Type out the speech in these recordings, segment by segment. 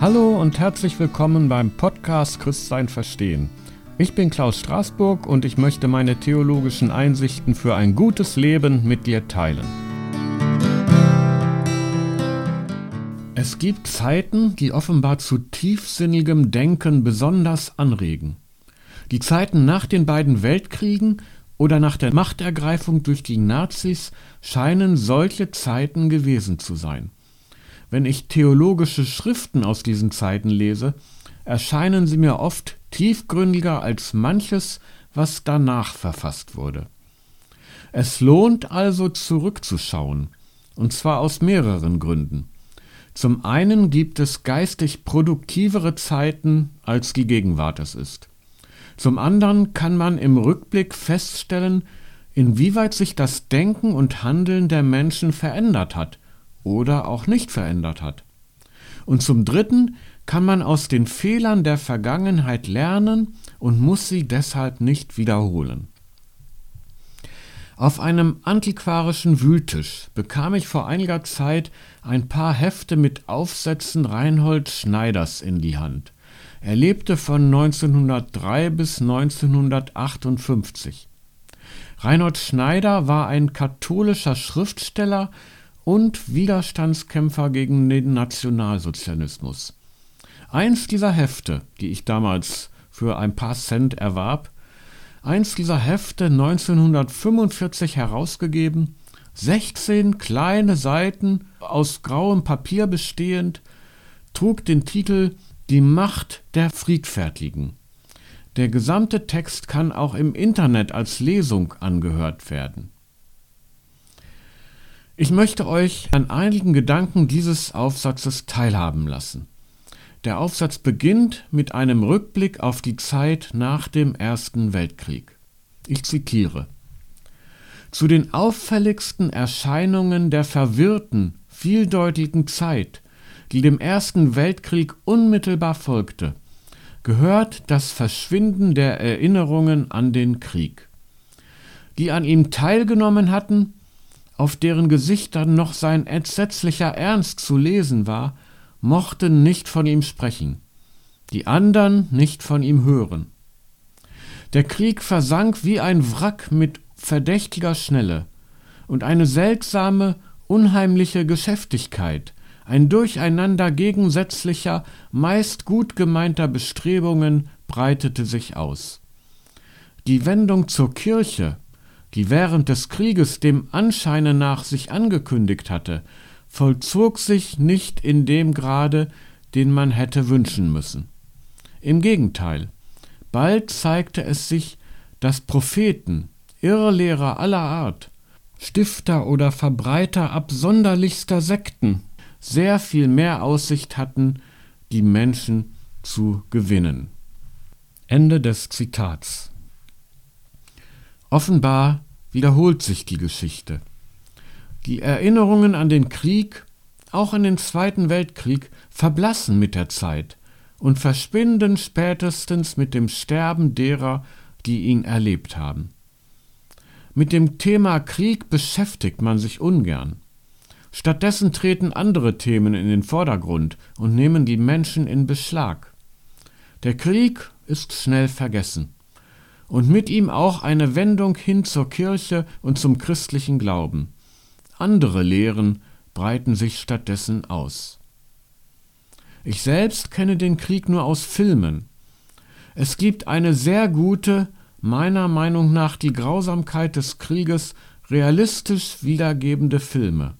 Hallo und herzlich willkommen beim Podcast Christsein verstehen. Ich bin Klaus Straßburg und ich möchte meine theologischen Einsichten für ein gutes Leben mit dir teilen. Es gibt Zeiten, die offenbar zu tiefsinnigem Denken besonders anregen. Die Zeiten nach den beiden Weltkriegen oder nach der Machtergreifung durch die Nazis scheinen solche Zeiten gewesen zu sein. Wenn ich theologische Schriften aus diesen Zeiten lese, erscheinen sie mir oft tiefgründiger als manches, was danach verfasst wurde. Es lohnt also zurückzuschauen, und zwar aus mehreren Gründen. Zum einen gibt es geistig produktivere Zeiten, als die Gegenwart es ist. Zum anderen kann man im Rückblick feststellen, inwieweit sich das Denken und Handeln der Menschen verändert hat oder auch nicht verändert hat. Und zum Dritten kann man aus den Fehlern der Vergangenheit lernen und muss sie deshalb nicht wiederholen. Auf einem antiquarischen Wühltisch bekam ich vor einiger Zeit ein paar Hefte mit Aufsätzen Reinhold Schneiders in die Hand. Er lebte von 1903 bis 1958. Reinhold Schneider war ein katholischer Schriftsteller und Widerstandskämpfer gegen den Nationalsozialismus. Eins dieser Hefte, die ich damals für ein paar Cent erwarb, eins dieser Hefte 1945 herausgegeben, 16 kleine Seiten aus grauem Papier bestehend, trug den Titel Die Macht der Friedfertigen. Der gesamte Text kann auch im Internet als Lesung angehört werden. Ich möchte euch an einigen Gedanken dieses Aufsatzes teilhaben lassen. Der Aufsatz beginnt mit einem Rückblick auf die Zeit nach dem Ersten Weltkrieg. Ich zitiere Zu den auffälligsten Erscheinungen der verwirrten, vieldeutigen Zeit, die dem Ersten Weltkrieg unmittelbar folgte, gehört das Verschwinden der Erinnerungen an den Krieg. Die an ihm teilgenommen hatten, auf deren Gesichtern noch sein entsetzlicher Ernst zu lesen war, mochten nicht von ihm sprechen, die andern nicht von ihm hören. Der Krieg versank wie ein Wrack mit verdächtiger Schnelle, und eine seltsame, unheimliche Geschäftigkeit, ein Durcheinander gegensätzlicher, meist gut gemeinter Bestrebungen breitete sich aus. Die Wendung zur Kirche, die während des Krieges dem Anscheine nach sich angekündigt hatte, vollzog sich nicht in dem Grade, den man hätte wünschen müssen. Im Gegenteil, bald zeigte es sich, dass Propheten, Irrlehrer aller Art, Stifter oder Verbreiter absonderlichster Sekten sehr viel mehr Aussicht hatten, die Menschen zu gewinnen. Ende des Zitats. Offenbar wiederholt sich die Geschichte. Die Erinnerungen an den Krieg, auch an den Zweiten Weltkrieg, verblassen mit der Zeit und verschwinden spätestens mit dem Sterben derer, die ihn erlebt haben. Mit dem Thema Krieg beschäftigt man sich ungern. Stattdessen treten andere Themen in den Vordergrund und nehmen die Menschen in Beschlag. Der Krieg ist schnell vergessen und mit ihm auch eine Wendung hin zur Kirche und zum christlichen Glauben. Andere Lehren breiten sich stattdessen aus. Ich selbst kenne den Krieg nur aus Filmen. Es gibt eine sehr gute, meiner Meinung nach die Grausamkeit des Krieges realistisch wiedergebende Filme.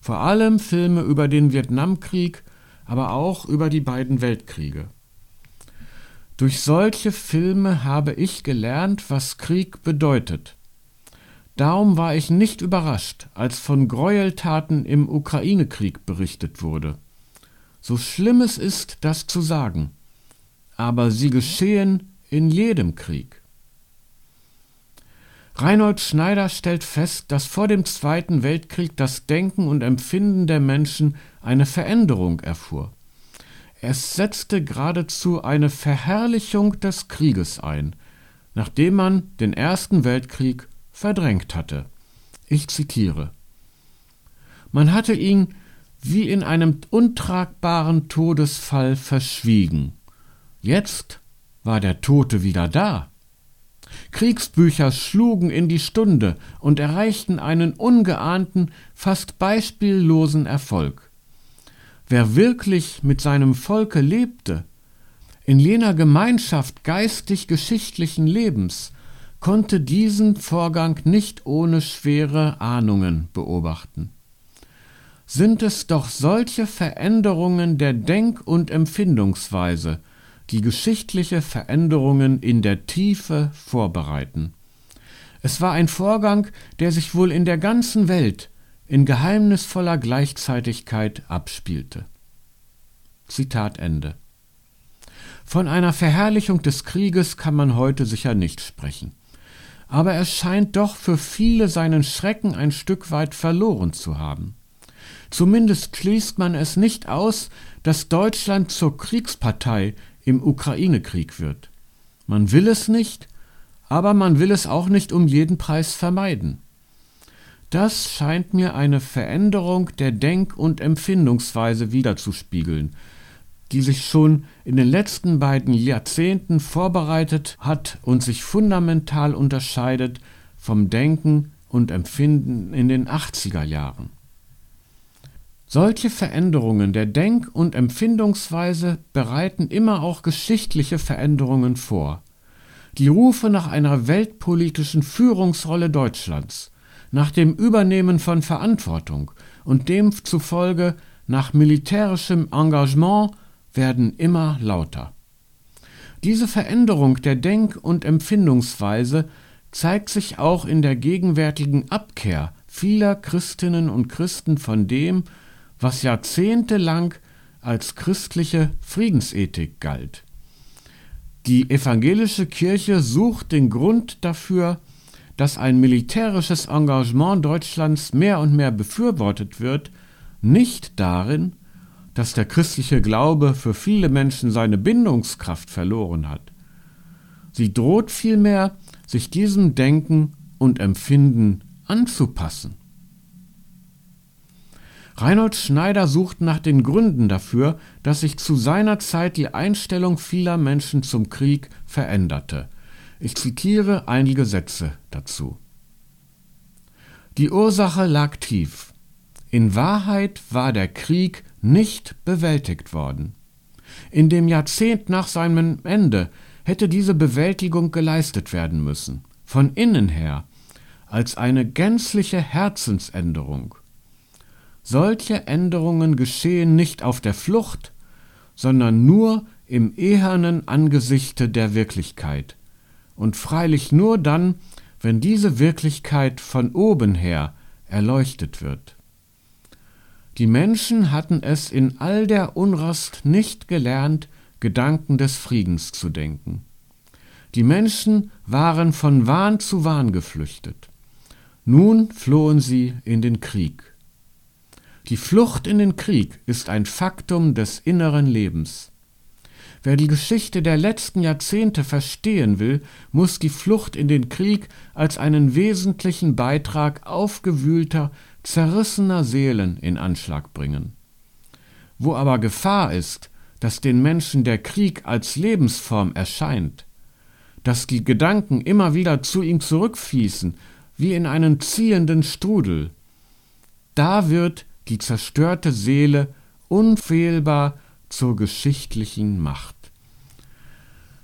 Vor allem Filme über den Vietnamkrieg, aber auch über die beiden Weltkriege. Durch solche Filme habe ich gelernt, was Krieg bedeutet. Darum war ich nicht überrascht, als von Gräueltaten im Ukraine-Krieg berichtet wurde. So schlimm es ist, das zu sagen, aber sie geschehen in jedem Krieg. Reinhold Schneider stellt fest, dass vor dem Zweiten Weltkrieg das Denken und Empfinden der Menschen eine Veränderung erfuhr. Es setzte geradezu eine Verherrlichung des Krieges ein, nachdem man den Ersten Weltkrieg verdrängt hatte. Ich zitiere Man hatte ihn wie in einem untragbaren Todesfall verschwiegen. Jetzt war der Tote wieder da. Kriegsbücher schlugen in die Stunde und erreichten einen ungeahnten, fast beispiellosen Erfolg. Wer wirklich mit seinem Volke lebte, in jener Gemeinschaft geistig-geschichtlichen Lebens, konnte diesen Vorgang nicht ohne schwere Ahnungen beobachten. Sind es doch solche Veränderungen der Denk- und Empfindungsweise, die geschichtliche Veränderungen in der Tiefe vorbereiten. Es war ein Vorgang, der sich wohl in der ganzen Welt in geheimnisvoller Gleichzeitigkeit abspielte. Zitat Ende. Von einer Verherrlichung des Krieges kann man heute sicher nicht sprechen. Aber er scheint doch für viele seinen Schrecken ein Stück weit verloren zu haben. Zumindest schließt man es nicht aus, dass Deutschland zur Kriegspartei im Ukraine-Krieg wird. Man will es nicht, aber man will es auch nicht um jeden Preis vermeiden. Das scheint mir eine Veränderung der Denk- und Empfindungsweise wiederzuspiegeln, die sich schon in den letzten beiden Jahrzehnten vorbereitet hat und sich fundamental unterscheidet vom Denken und Empfinden in den 80er Jahren. Solche Veränderungen der Denk- und Empfindungsweise bereiten immer auch geschichtliche Veränderungen vor. Die Rufe nach einer weltpolitischen Führungsrolle Deutschlands, nach dem Übernehmen von Verantwortung und demzufolge nach militärischem Engagement werden immer lauter. Diese Veränderung der Denk- und Empfindungsweise zeigt sich auch in der gegenwärtigen Abkehr vieler Christinnen und Christen von dem, was jahrzehntelang als christliche Friedensethik galt. Die evangelische Kirche sucht den Grund dafür, dass ein militärisches Engagement Deutschlands mehr und mehr befürwortet wird, nicht darin, dass der christliche Glaube für viele Menschen seine Bindungskraft verloren hat. Sie droht vielmehr, sich diesem Denken und Empfinden anzupassen. Reinhold Schneider sucht nach den Gründen dafür, dass sich zu seiner Zeit die Einstellung vieler Menschen zum Krieg veränderte. Ich zitiere einige Sätze dazu. Die Ursache lag tief. In Wahrheit war der Krieg nicht bewältigt worden. In dem Jahrzehnt nach seinem Ende hätte diese Bewältigung geleistet werden müssen, von innen her, als eine gänzliche Herzensänderung. Solche Änderungen geschehen nicht auf der Flucht, sondern nur im ehernen Angesichte der Wirklichkeit, und freilich nur dann, wenn diese Wirklichkeit von oben her erleuchtet wird. Die Menschen hatten es in all der Unrast nicht gelernt, Gedanken des Friedens zu denken. Die Menschen waren von Wahn zu Wahn geflüchtet. Nun flohen sie in den Krieg. Die Flucht in den Krieg ist ein Faktum des inneren Lebens. Wer die Geschichte der letzten Jahrzehnte verstehen will, muss die Flucht in den Krieg als einen wesentlichen Beitrag aufgewühlter, zerrissener Seelen in Anschlag bringen. Wo aber Gefahr ist, dass den Menschen der Krieg als Lebensform erscheint, dass die Gedanken immer wieder zu ihm zurückfließen, wie in einen ziehenden Strudel, da wird die zerstörte Seele unfehlbar zur geschichtlichen Macht.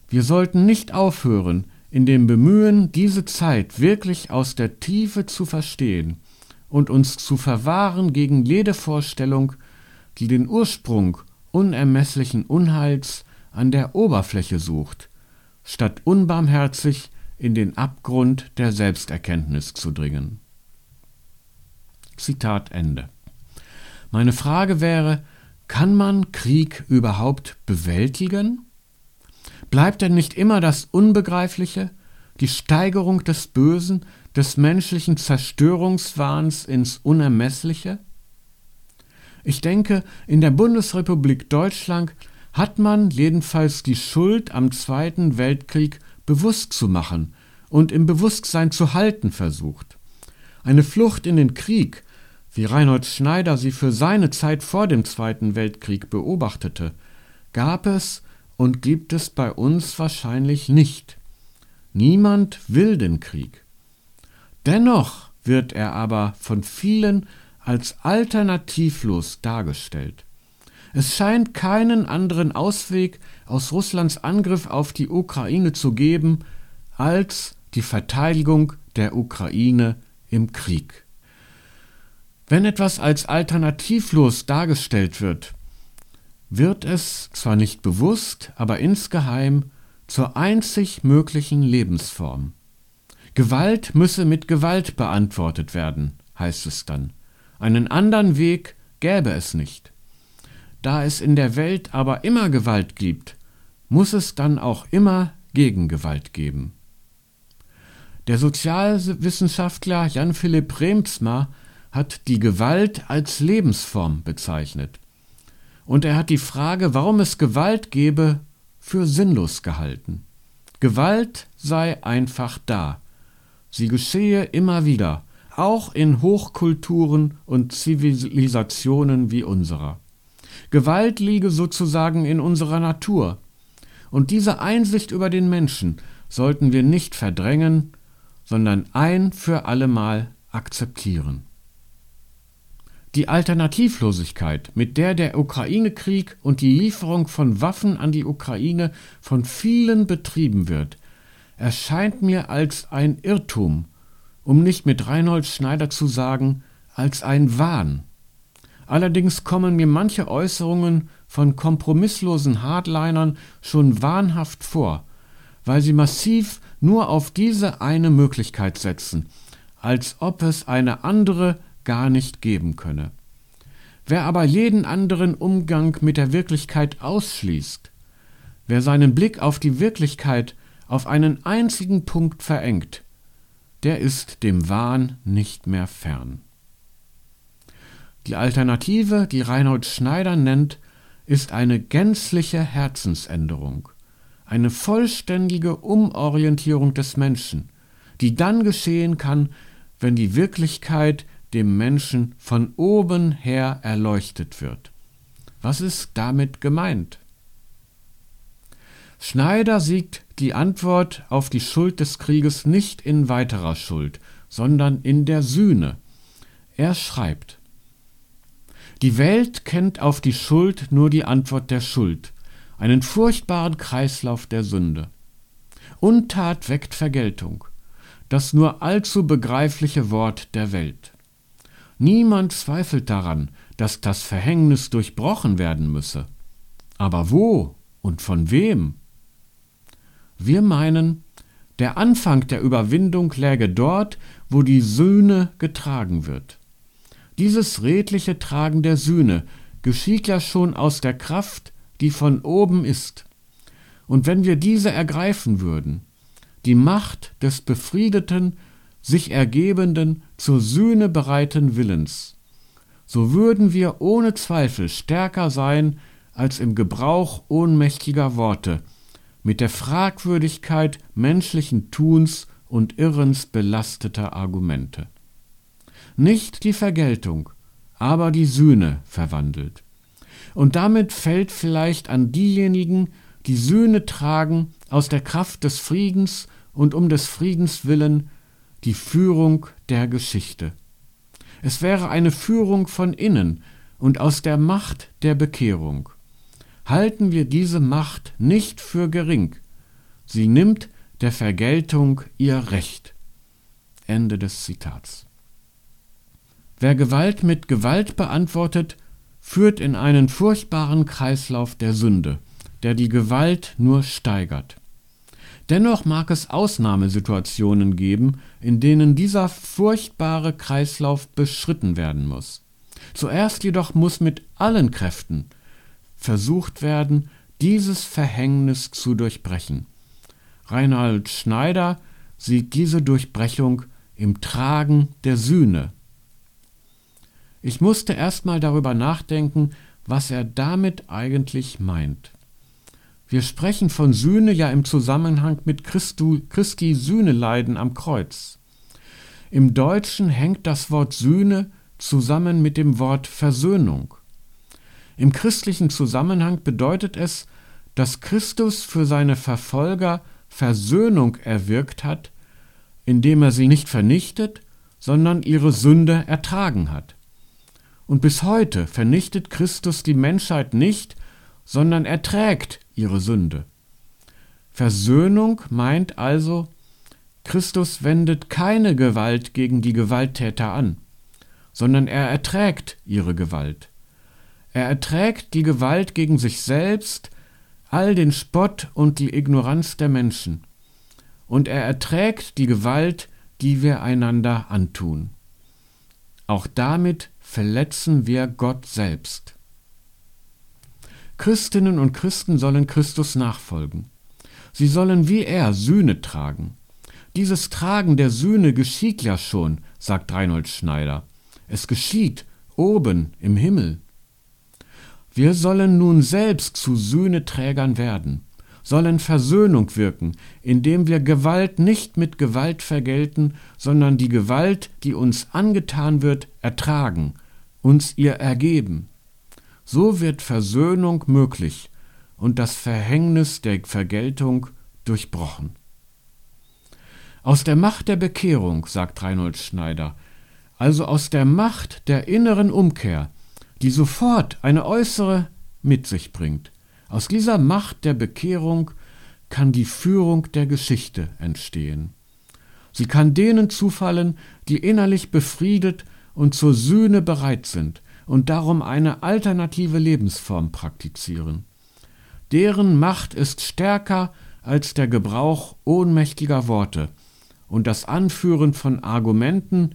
Wir sollten nicht aufhören, in dem Bemühen, diese Zeit wirklich aus der Tiefe zu verstehen und uns zu verwahren gegen jede Vorstellung, die den Ursprung unermesslichen Unheils an der Oberfläche sucht, statt unbarmherzig in den Abgrund der Selbsterkenntnis zu dringen. Zitat Ende. Meine Frage wäre, kann man Krieg überhaupt bewältigen? Bleibt denn nicht immer das Unbegreifliche, die Steigerung des Bösen, des menschlichen Zerstörungswahns ins Unermessliche? Ich denke, in der Bundesrepublik Deutschland hat man jedenfalls die Schuld am Zweiten Weltkrieg bewusst zu machen und im Bewusstsein zu halten versucht. Eine Flucht in den Krieg wie Reinhold Schneider sie für seine Zeit vor dem Zweiten Weltkrieg beobachtete, gab es und gibt es bei uns wahrscheinlich nicht. Niemand will den Krieg. Dennoch wird er aber von vielen als alternativlos dargestellt. Es scheint keinen anderen Ausweg aus Russlands Angriff auf die Ukraine zu geben als die Verteidigung der Ukraine im Krieg. Wenn etwas als alternativlos dargestellt wird, wird es zwar nicht bewusst, aber insgeheim zur einzig möglichen Lebensform. Gewalt müsse mit Gewalt beantwortet werden, heißt es dann. Einen anderen Weg gäbe es nicht. Da es in der Welt aber immer Gewalt gibt, muss es dann auch immer Gegengewalt geben. Der Sozialwissenschaftler Jan Philipp Remsmar hat die Gewalt als Lebensform bezeichnet. Und er hat die Frage, warum es Gewalt gebe, für sinnlos gehalten. Gewalt sei einfach da. Sie geschehe immer wieder, auch in Hochkulturen und Zivilisationen wie unserer. Gewalt liege sozusagen in unserer Natur. Und diese Einsicht über den Menschen sollten wir nicht verdrängen, sondern ein für allemal akzeptieren. Die Alternativlosigkeit, mit der der Ukraine-Krieg und die Lieferung von Waffen an die Ukraine von vielen betrieben wird, erscheint mir als ein Irrtum, um nicht mit Reinhold Schneider zu sagen, als ein Wahn. Allerdings kommen mir manche Äußerungen von kompromisslosen Hardlinern schon wahnhaft vor, weil sie massiv nur auf diese eine Möglichkeit setzen, als ob es eine andere gar nicht geben könne. Wer aber jeden anderen Umgang mit der Wirklichkeit ausschließt, wer seinen Blick auf die Wirklichkeit auf einen einzigen Punkt verengt, der ist dem Wahn nicht mehr fern. Die Alternative, die Reinhold Schneider nennt, ist eine gänzliche Herzensänderung, eine vollständige Umorientierung des Menschen, die dann geschehen kann, wenn die Wirklichkeit dem Menschen von oben her erleuchtet wird. Was ist damit gemeint? Schneider sieht die Antwort auf die Schuld des Krieges nicht in weiterer Schuld, sondern in der Sühne. Er schreibt Die Welt kennt auf die Schuld nur die Antwort der Schuld, einen furchtbaren Kreislauf der Sünde. Untat weckt Vergeltung, das nur allzu begreifliche Wort der Welt. Niemand zweifelt daran, dass das Verhängnis durchbrochen werden müsse. Aber wo und von wem? Wir meinen, der Anfang der Überwindung läge dort, wo die Sühne getragen wird. Dieses redliche Tragen der Sühne geschieht ja schon aus der Kraft, die von oben ist. Und wenn wir diese ergreifen würden, die Macht des befriedeten, sich ergebenden, zur Sühne bereiten Willens, so würden wir ohne Zweifel stärker sein als im Gebrauch ohnmächtiger Worte, mit der Fragwürdigkeit menschlichen Tuns und Irrens belasteter Argumente. Nicht die Vergeltung, aber die Sühne verwandelt. Und damit fällt vielleicht an diejenigen, die Sühne tragen aus der Kraft des Friedens und um des Friedens willen die Führung der Geschichte. Es wäre eine Führung von innen und aus der Macht der Bekehrung. Halten wir diese Macht nicht für gering. Sie nimmt der Vergeltung ihr Recht. Ende des Zitats. Wer Gewalt mit Gewalt beantwortet, führt in einen furchtbaren Kreislauf der Sünde, der die Gewalt nur steigert. Dennoch mag es Ausnahmesituationen geben, in denen dieser furchtbare Kreislauf beschritten werden muss. Zuerst jedoch muss mit allen Kräften versucht werden, dieses Verhängnis zu durchbrechen. Reinhard Schneider sieht diese Durchbrechung im Tragen der Sühne. Ich musste erstmal darüber nachdenken, was er damit eigentlich meint. Wir sprechen von Sühne ja im Zusammenhang mit Christu, Christi Sühneleiden am Kreuz. Im Deutschen hängt das Wort Sühne zusammen mit dem Wort Versöhnung. Im christlichen Zusammenhang bedeutet es, dass Christus für seine Verfolger Versöhnung erwirkt hat, indem er sie nicht vernichtet, sondern ihre Sünde ertragen hat. Und bis heute vernichtet Christus die Menschheit nicht, sondern erträgt ihre Sünde. Versöhnung meint also, Christus wendet keine Gewalt gegen die Gewalttäter an, sondern er erträgt ihre Gewalt. Er erträgt die Gewalt gegen sich selbst, all den Spott und die Ignoranz der Menschen. Und er erträgt die Gewalt, die wir einander antun. Auch damit verletzen wir Gott selbst. Christinnen und Christen sollen Christus nachfolgen. Sie sollen wie er Sühne tragen. Dieses Tragen der Sühne geschieht ja schon, sagt Reinhold Schneider. Es geschieht oben im Himmel. Wir sollen nun selbst zu Sühneträgern werden, sollen Versöhnung wirken, indem wir Gewalt nicht mit Gewalt vergelten, sondern die Gewalt, die uns angetan wird, ertragen, uns ihr ergeben. So wird Versöhnung möglich und das Verhängnis der Vergeltung durchbrochen. Aus der Macht der Bekehrung, sagt Reinhold Schneider, also aus der Macht der inneren Umkehr, die sofort eine äußere mit sich bringt. Aus dieser Macht der Bekehrung kann die Führung der Geschichte entstehen. Sie kann denen zufallen, die innerlich befriedet und zur Sühne bereit sind und darum eine alternative Lebensform praktizieren. Deren Macht ist stärker als der Gebrauch ohnmächtiger Worte und das Anführen von Argumenten,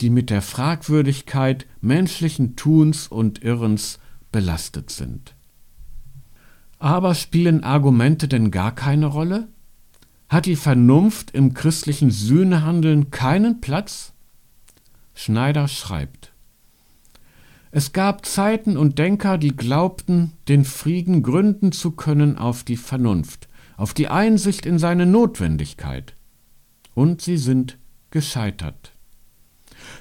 die mit der Fragwürdigkeit menschlichen Tuns und Irrens belastet sind. Aber spielen Argumente denn gar keine Rolle? Hat die Vernunft im christlichen Sühnehandeln keinen Platz? Schneider schreibt Es gab Zeiten und Denker, die glaubten, den Frieden gründen zu können auf die Vernunft, auf die Einsicht in seine Notwendigkeit. Und sie sind gescheitert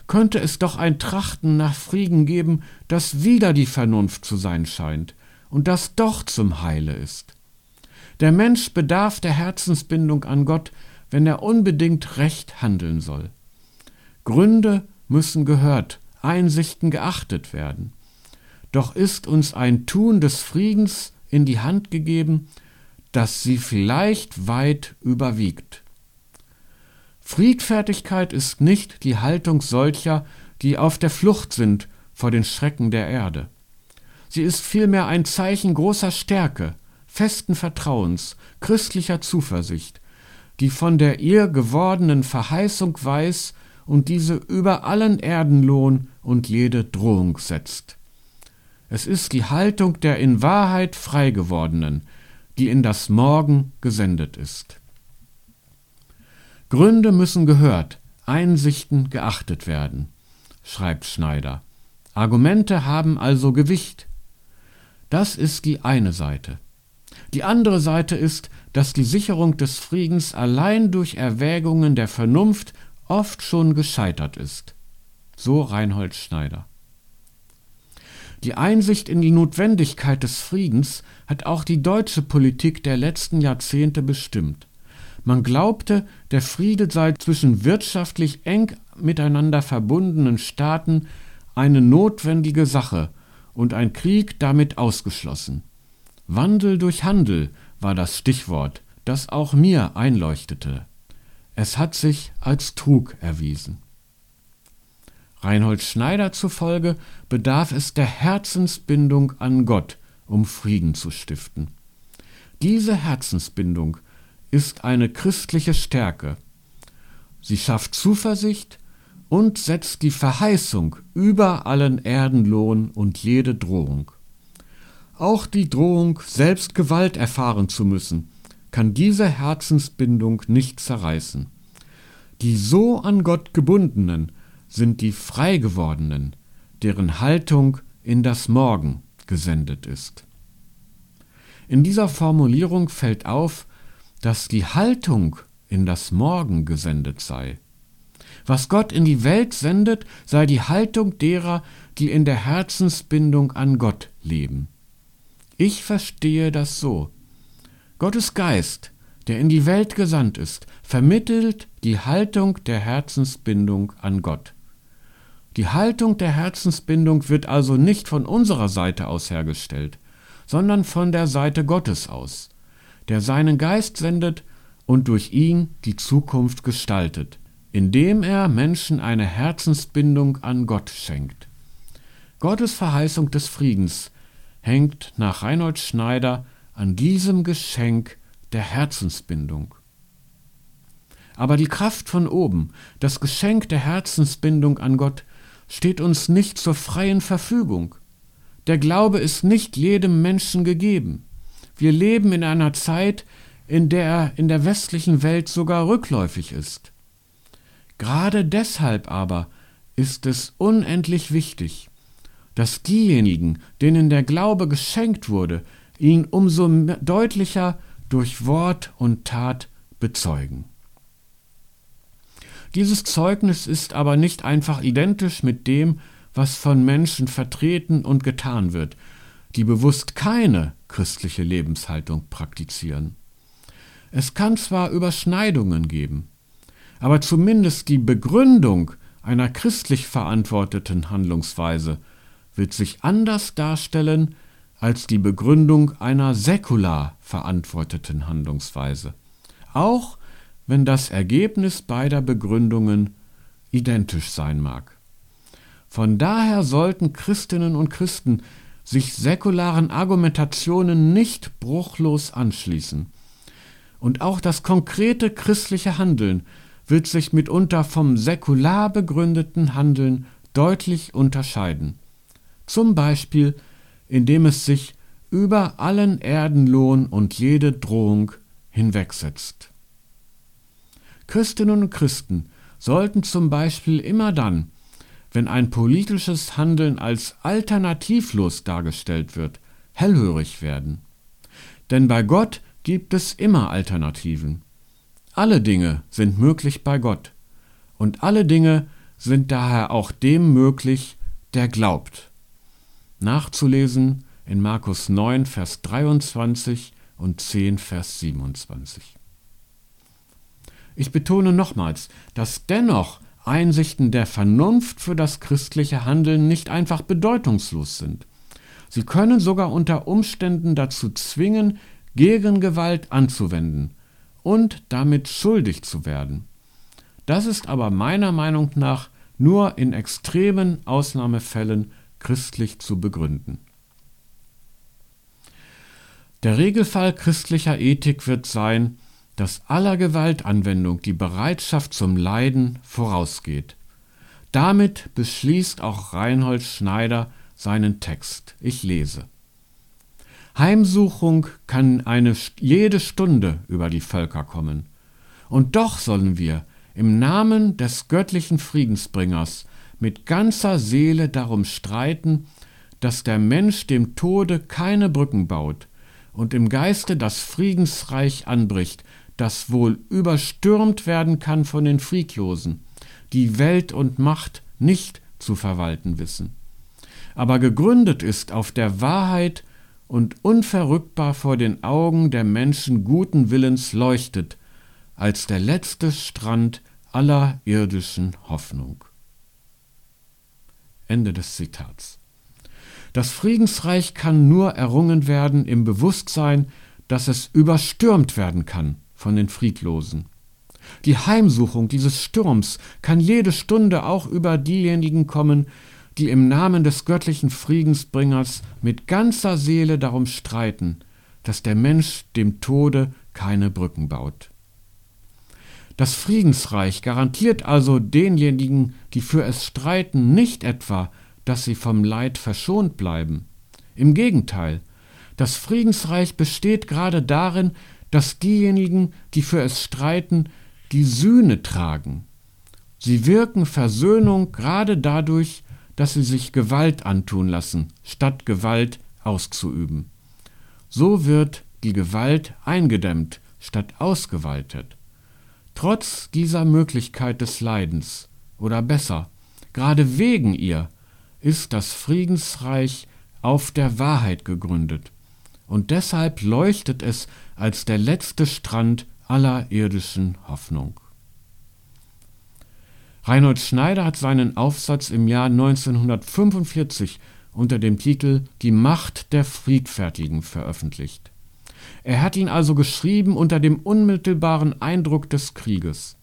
könnte es doch ein Trachten nach Frieden geben, das wieder die Vernunft zu sein scheint und das doch zum Heile ist. Der Mensch bedarf der Herzensbindung an Gott, wenn er unbedingt recht handeln soll. Gründe müssen gehört, Einsichten geachtet werden. Doch ist uns ein Tun des Friedens in die Hand gegeben, das sie vielleicht weit überwiegt. Friedfertigkeit ist nicht die Haltung solcher, die auf der Flucht sind vor den Schrecken der Erde. Sie ist vielmehr ein Zeichen großer Stärke, festen Vertrauens, christlicher Zuversicht, die von der ihr gewordenen Verheißung weiß und diese über allen Erdenlohn und jede Drohung setzt. Es ist die Haltung der in Wahrheit Freigewordenen, die in das Morgen gesendet ist. Gründe müssen gehört, Einsichten geachtet werden, schreibt Schneider. Argumente haben also Gewicht. Das ist die eine Seite. Die andere Seite ist, dass die Sicherung des Friedens allein durch Erwägungen der Vernunft oft schon gescheitert ist. So Reinhold Schneider. Die Einsicht in die Notwendigkeit des Friedens hat auch die deutsche Politik der letzten Jahrzehnte bestimmt. Man glaubte, der Friede sei zwischen wirtschaftlich eng miteinander verbundenen Staaten eine notwendige Sache und ein Krieg damit ausgeschlossen. Wandel durch Handel war das Stichwort, das auch mir einleuchtete. Es hat sich als Trug erwiesen. Reinhold Schneider zufolge bedarf es der Herzensbindung an Gott, um Frieden zu stiften. Diese Herzensbindung ist eine christliche Stärke. Sie schafft Zuversicht und setzt die Verheißung über allen Erdenlohn und jede Drohung. Auch die Drohung, selbst Gewalt erfahren zu müssen, kann diese Herzensbindung nicht zerreißen. Die so an Gott gebundenen sind die Freigewordenen, deren Haltung in das Morgen gesendet ist. In dieser Formulierung fällt auf, dass die Haltung in das Morgen gesendet sei. Was Gott in die Welt sendet, sei die Haltung derer, die in der Herzensbindung an Gott leben. Ich verstehe das so. Gottes Geist, der in die Welt gesandt ist, vermittelt die Haltung der Herzensbindung an Gott. Die Haltung der Herzensbindung wird also nicht von unserer Seite aus hergestellt, sondern von der Seite Gottes aus, der seinen Geist sendet und durch ihn die Zukunft gestaltet, indem er Menschen eine Herzensbindung an Gott schenkt. Gottes Verheißung des Friedens hängt nach Reinhold Schneider an diesem Geschenk der Herzensbindung. Aber die Kraft von oben, das Geschenk der Herzensbindung an Gott, steht uns nicht zur freien Verfügung. Der Glaube ist nicht jedem Menschen gegeben. Wir leben in einer Zeit, in der er in der westlichen Welt sogar rückläufig ist. Gerade deshalb aber ist es unendlich wichtig, dass diejenigen, denen der Glaube geschenkt wurde, ihn umso deutlicher durch Wort und Tat bezeugen. Dieses Zeugnis ist aber nicht einfach identisch mit dem, was von Menschen vertreten und getan wird, die bewusst keine christliche Lebenshaltung praktizieren. Es kann zwar Überschneidungen geben, aber zumindest die Begründung einer christlich verantworteten Handlungsweise wird sich anders darstellen als die Begründung einer säkular verantworteten Handlungsweise, auch wenn das Ergebnis beider Begründungen identisch sein mag. Von daher sollten Christinnen und Christen sich säkularen Argumentationen nicht bruchlos anschließen, und auch das konkrete christliche Handeln wird sich mitunter vom säkular begründeten Handeln deutlich unterscheiden. Zum Beispiel, indem es sich über allen Erdenlohn und jede Drohung hinwegsetzt. Christinnen und Christen sollten zum Beispiel immer dann, wenn ein politisches Handeln als alternativlos dargestellt wird, hellhörig werden. Denn bei Gott gibt es immer Alternativen. Alle Dinge sind möglich bei Gott, und alle Dinge sind daher auch dem möglich, der glaubt. Nachzulesen in Markus 9, Vers 23 und 10, Vers 27. Ich betone nochmals, dass dennoch Einsichten der Vernunft für das christliche Handeln nicht einfach bedeutungslos sind. Sie können sogar unter Umständen dazu zwingen, Gegengewalt anzuwenden und damit schuldig zu werden. Das ist aber meiner Meinung nach nur in extremen Ausnahmefällen christlich zu begründen. Der Regelfall christlicher Ethik wird sein, dass aller Gewaltanwendung die Bereitschaft zum Leiden vorausgeht. Damit beschließt auch Reinhold Schneider seinen Text. Ich lese. Heimsuchung kann eine jede Stunde über die Völker kommen. Und doch sollen wir im Namen des göttlichen Friedensbringers mit ganzer Seele darum streiten, dass der Mensch dem Tode keine Brücken baut und im Geiste das Friedensreich anbricht, das wohl überstürmt werden kann von den Friedlosen, die Welt und Macht nicht zu verwalten wissen, aber gegründet ist auf der Wahrheit und unverrückbar vor den Augen der Menschen guten Willens leuchtet, als der letzte Strand aller irdischen Hoffnung. Ende des Zitats. Das Friedensreich kann nur errungen werden im Bewusstsein, dass es überstürmt werden kann von den Friedlosen. Die Heimsuchung dieses Sturms kann jede Stunde auch über diejenigen kommen, die im Namen des göttlichen Friedensbringers mit ganzer Seele darum streiten, dass der Mensch dem Tode keine Brücken baut. Das Friedensreich garantiert also denjenigen, die für es streiten, nicht etwa, dass sie vom Leid verschont bleiben. Im Gegenteil, das Friedensreich besteht gerade darin, dass diejenigen, die für es streiten, die Sühne tragen. Sie wirken Versöhnung gerade dadurch, dass sie sich Gewalt antun lassen, statt Gewalt auszuüben. So wird die Gewalt eingedämmt, statt ausgeweitet. Trotz dieser Möglichkeit des Leidens oder besser, gerade wegen ihr ist das Friedensreich auf der Wahrheit gegründet, und deshalb leuchtet es als der letzte Strand aller irdischen Hoffnung. Reinhold Schneider hat seinen Aufsatz im Jahr 1945 unter dem Titel Die Macht der Friedfertigen veröffentlicht. Er hat ihn also geschrieben unter dem unmittelbaren Eindruck des Krieges.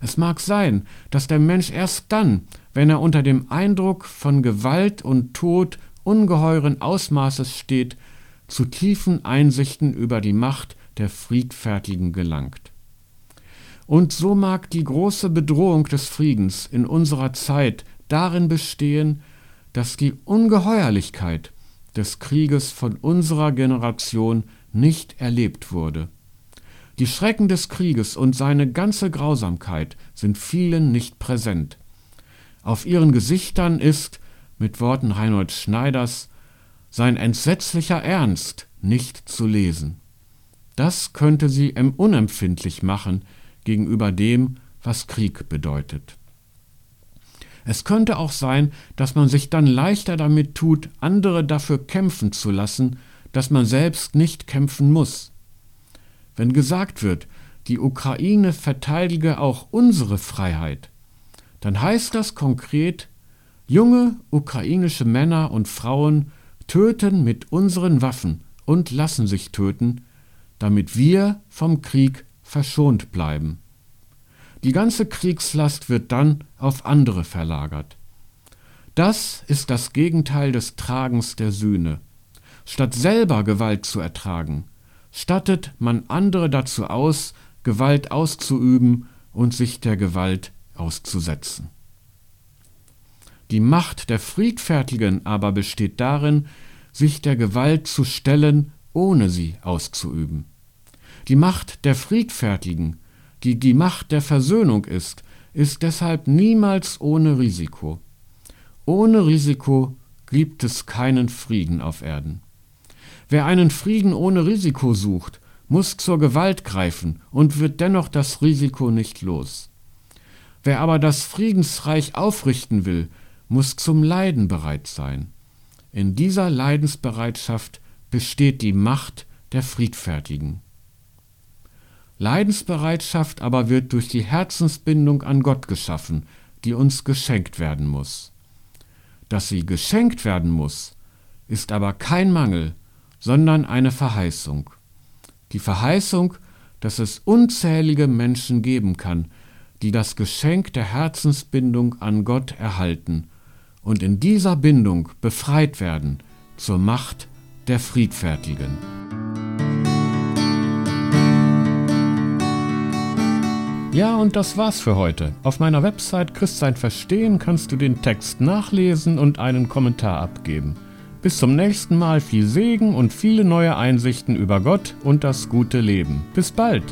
Es mag sein, dass der Mensch erst dann, wenn er unter dem Eindruck von Gewalt und Tod ungeheuren Ausmaßes steht, zu tiefen Einsichten über die Macht der Friedfertigen gelangt. Und so mag die große Bedrohung des Friedens in unserer Zeit darin bestehen, dass die Ungeheuerlichkeit des Krieges von unserer Generation nicht erlebt wurde. Die Schrecken des Krieges und seine ganze Grausamkeit sind vielen nicht präsent. Auf ihren Gesichtern ist, mit Worten Reinhold Schneiders, sein entsetzlicher Ernst nicht zu lesen. Das könnte sie unempfindlich machen gegenüber dem, was Krieg bedeutet. Es könnte auch sein, dass man sich dann leichter damit tut, andere dafür kämpfen zu lassen, dass man selbst nicht kämpfen muss. Wenn gesagt wird, die Ukraine verteidige auch unsere Freiheit, dann heißt das konkret, junge ukrainische Männer und Frauen töten mit unseren Waffen und lassen sich töten, damit wir vom Krieg verschont bleiben. Die ganze Kriegslast wird dann auf andere verlagert. Das ist das Gegenteil des Tragens der Sühne. Statt selber Gewalt zu ertragen, stattet man andere dazu aus, Gewalt auszuüben und sich der Gewalt auszusetzen. Die Macht der Friedfertigen aber besteht darin, sich der Gewalt zu stellen, ohne sie auszuüben. Die Macht der Friedfertigen, die die Macht der Versöhnung ist, ist deshalb niemals ohne Risiko. Ohne Risiko gibt es keinen Frieden auf Erden. Wer einen Frieden ohne Risiko sucht, muss zur Gewalt greifen und wird dennoch das Risiko nicht los. Wer aber das Friedensreich aufrichten will, muss zum Leiden bereit sein. In dieser Leidensbereitschaft besteht die Macht der Friedfertigen. Leidensbereitschaft aber wird durch die Herzensbindung an Gott geschaffen, die uns geschenkt werden muss. Dass sie geschenkt werden muss, ist aber kein Mangel, sondern eine Verheißung. Die Verheißung, dass es unzählige Menschen geben kann, die das Geschenk der Herzensbindung an Gott erhalten und in dieser Bindung befreit werden zur Macht der Friedfertigen. Ja, und das war's für heute. Auf meiner Website Christsein Verstehen kannst du den Text nachlesen und einen Kommentar abgeben. Bis zum nächsten Mal viel Segen und viele neue Einsichten über Gott und das gute Leben. Bis bald!